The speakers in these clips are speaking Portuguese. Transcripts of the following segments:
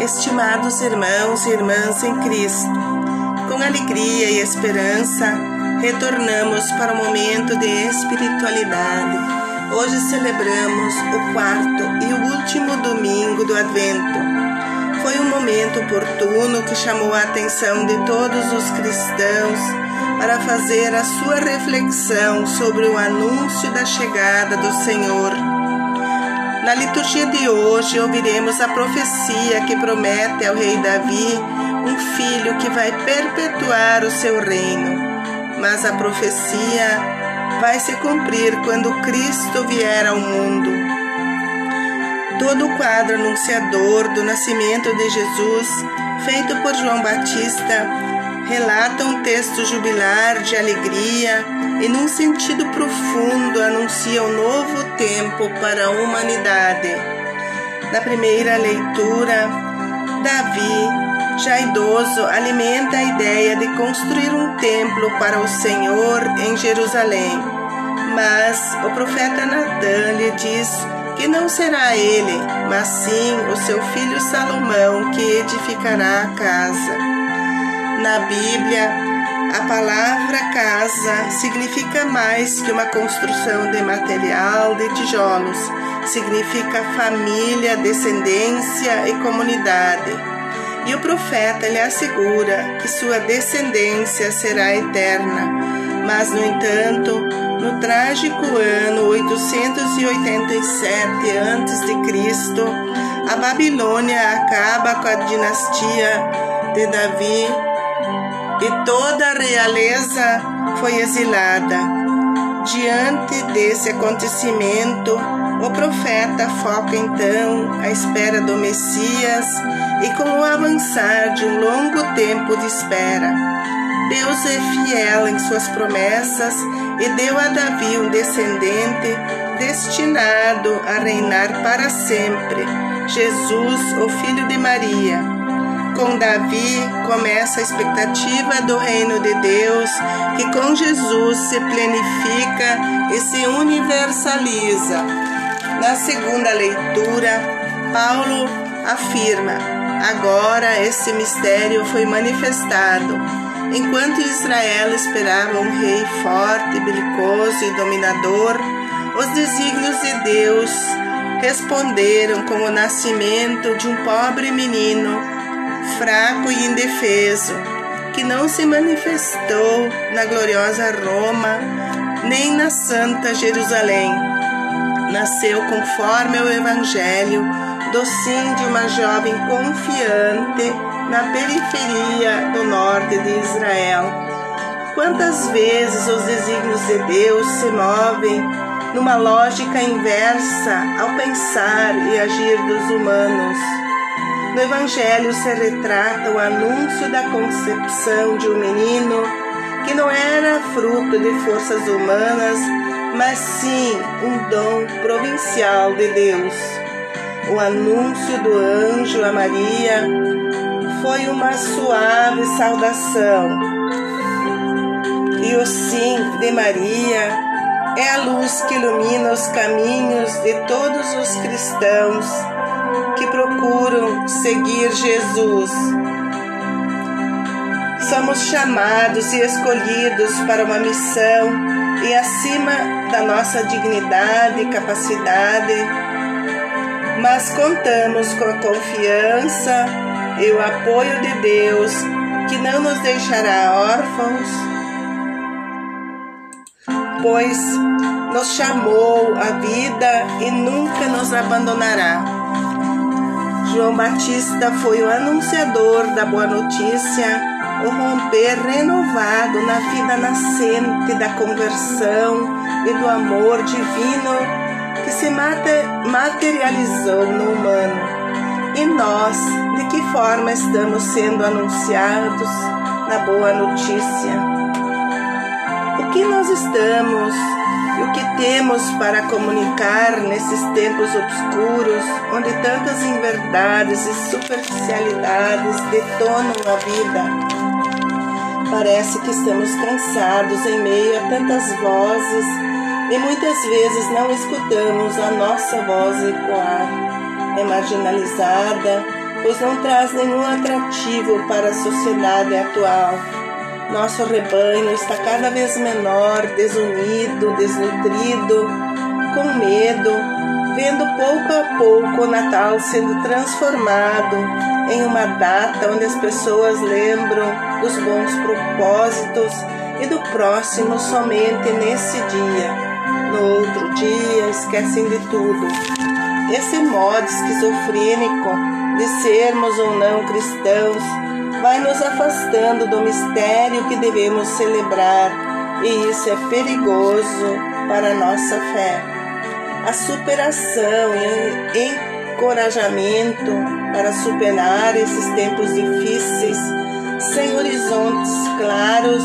Estimados irmãos e irmãs em Cristo, com alegria e esperança, retornamos para o momento de espiritualidade. Hoje celebramos o quarto e último domingo do Advento. Foi um momento oportuno que chamou a atenção de todos os cristãos para fazer a sua reflexão sobre o anúncio da chegada do Senhor na liturgia de hoje, ouviremos a profecia que promete ao rei Davi um filho que vai perpetuar o seu reino. Mas a profecia vai se cumprir quando Cristo vier ao mundo. Todo o quadro anunciador do nascimento de Jesus, feito por João Batista, relata um texto jubilar de alegria e, num sentido profundo, anuncia um novo tempo para a humanidade. Na primeira leitura, Davi, já idoso, alimenta a ideia de construir um templo para o Senhor em Jerusalém. Mas o profeta Natan lhe diz que não será ele, mas sim o seu filho Salomão que edificará a casa. Na Bíblia, a palavra casa significa mais que uma construção de material de tijolos, significa família, descendência e comunidade. E o profeta lhe assegura que sua descendência será eterna. Mas, no entanto, no trágico ano 887 a.C., a Babilônia acaba com a dinastia de Davi e toda a realeza foi exilada. Diante desse acontecimento, o profeta foca então a espera do Messias e com o avançar de um longo tempo de espera. Deus é fiel em suas promessas e deu a Davi um descendente destinado a reinar para sempre, Jesus, o filho de Maria com Davi começa a expectativa do reino de Deus, que com Jesus se planifica e se universaliza. Na segunda leitura, Paulo afirma: agora esse mistério foi manifestado. Enquanto Israel esperava um rei forte, belicoso e dominador, os desígnios de Deus responderam com o nascimento de um pobre menino fraco e indefeso, que não se manifestou na gloriosa Roma nem na santa Jerusalém. Nasceu conforme o Evangelho do sim de uma jovem confiante na periferia do norte de Israel. Quantas vezes os desígnios de Deus se movem numa lógica inversa ao pensar e agir dos humanos? No Evangelho se retrata o anúncio da concepção de um menino que não era fruto de forças humanas, mas sim um dom provincial de Deus. O anúncio do anjo a Maria foi uma suave saudação. E o sim de Maria é a luz que ilumina os caminhos de todos os cristãos que procuram seguir Jesus. Somos chamados e escolhidos para uma missão e acima da nossa dignidade e capacidade, mas contamos com a confiança e o apoio de Deus que não nos deixará órfãos, pois nos chamou à vida e nunca nos abandonará. João Batista foi o anunciador da boa notícia, o romper renovado na vida nascente da conversão e do amor divino que se materializou no humano. E nós, de que forma estamos sendo anunciados na boa notícia? O que nós estamos e o que temos para comunicar nesses tempos obscuros, onde tantas inverdades e superficialidades detonam a vida? Parece que estamos cansados em meio a tantas vozes e muitas vezes não escutamos a nossa voz ecoar. É marginalizada, pois não traz nenhum atrativo para a sociedade atual. Nosso rebanho está cada vez menor, desunido, desnutrido, com medo, vendo pouco a pouco o Natal sendo transformado em uma data onde as pessoas lembram dos bons propósitos e do próximo somente nesse dia. No outro dia, esquecem de tudo. Esse modo esquizofrênico de sermos ou não cristãos vai nos afastando do mistério que devemos celebrar, e isso é perigoso para a nossa fé. A superação e encorajamento para superar esses tempos difíceis, sem horizontes claros,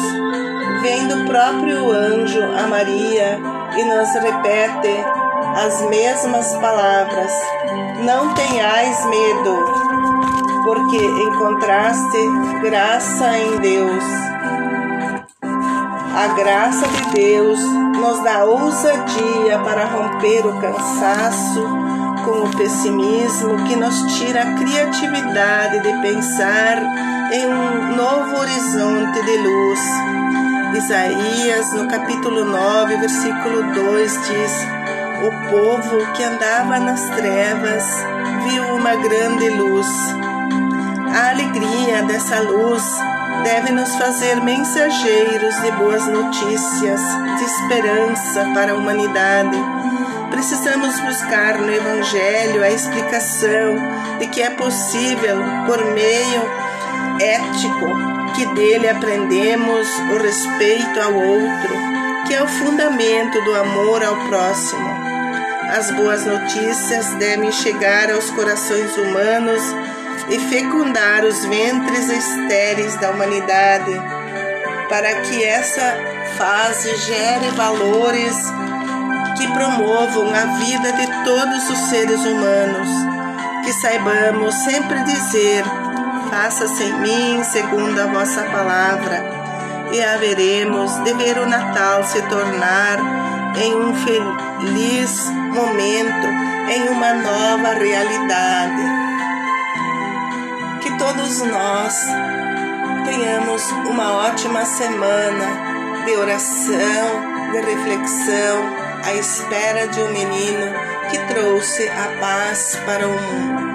vem do próprio anjo a Maria e nos repete as mesmas palavras: Não tenhais medo, porque encontraste graça em Deus. A graça de Deus nos dá ousadia para romper o cansaço com o pessimismo que nos tira a criatividade de pensar em um novo horizonte de luz. Isaías, no capítulo 9, versículo 2, diz: O povo que andava nas trevas viu uma grande luz. A alegria dessa luz deve nos fazer mensageiros de boas notícias, de esperança para a humanidade. Precisamos buscar no Evangelho a explicação de que é possível, por meio ético, que dele aprendemos o respeito ao outro, que é o fundamento do amor ao próximo. As boas notícias devem chegar aos corações humanos e fecundar os ventres estéreis da humanidade, para que essa fase gere valores que promovam a vida de todos os seres humanos, que saibamos sempre dizer: faça-se em mim segundo a vossa palavra, e haveremos de ver o Natal se tornar em um feliz momento, em uma nova realidade todos nós tenhamos uma ótima semana de oração, de reflexão, à espera de um menino que trouxe a paz para o mundo.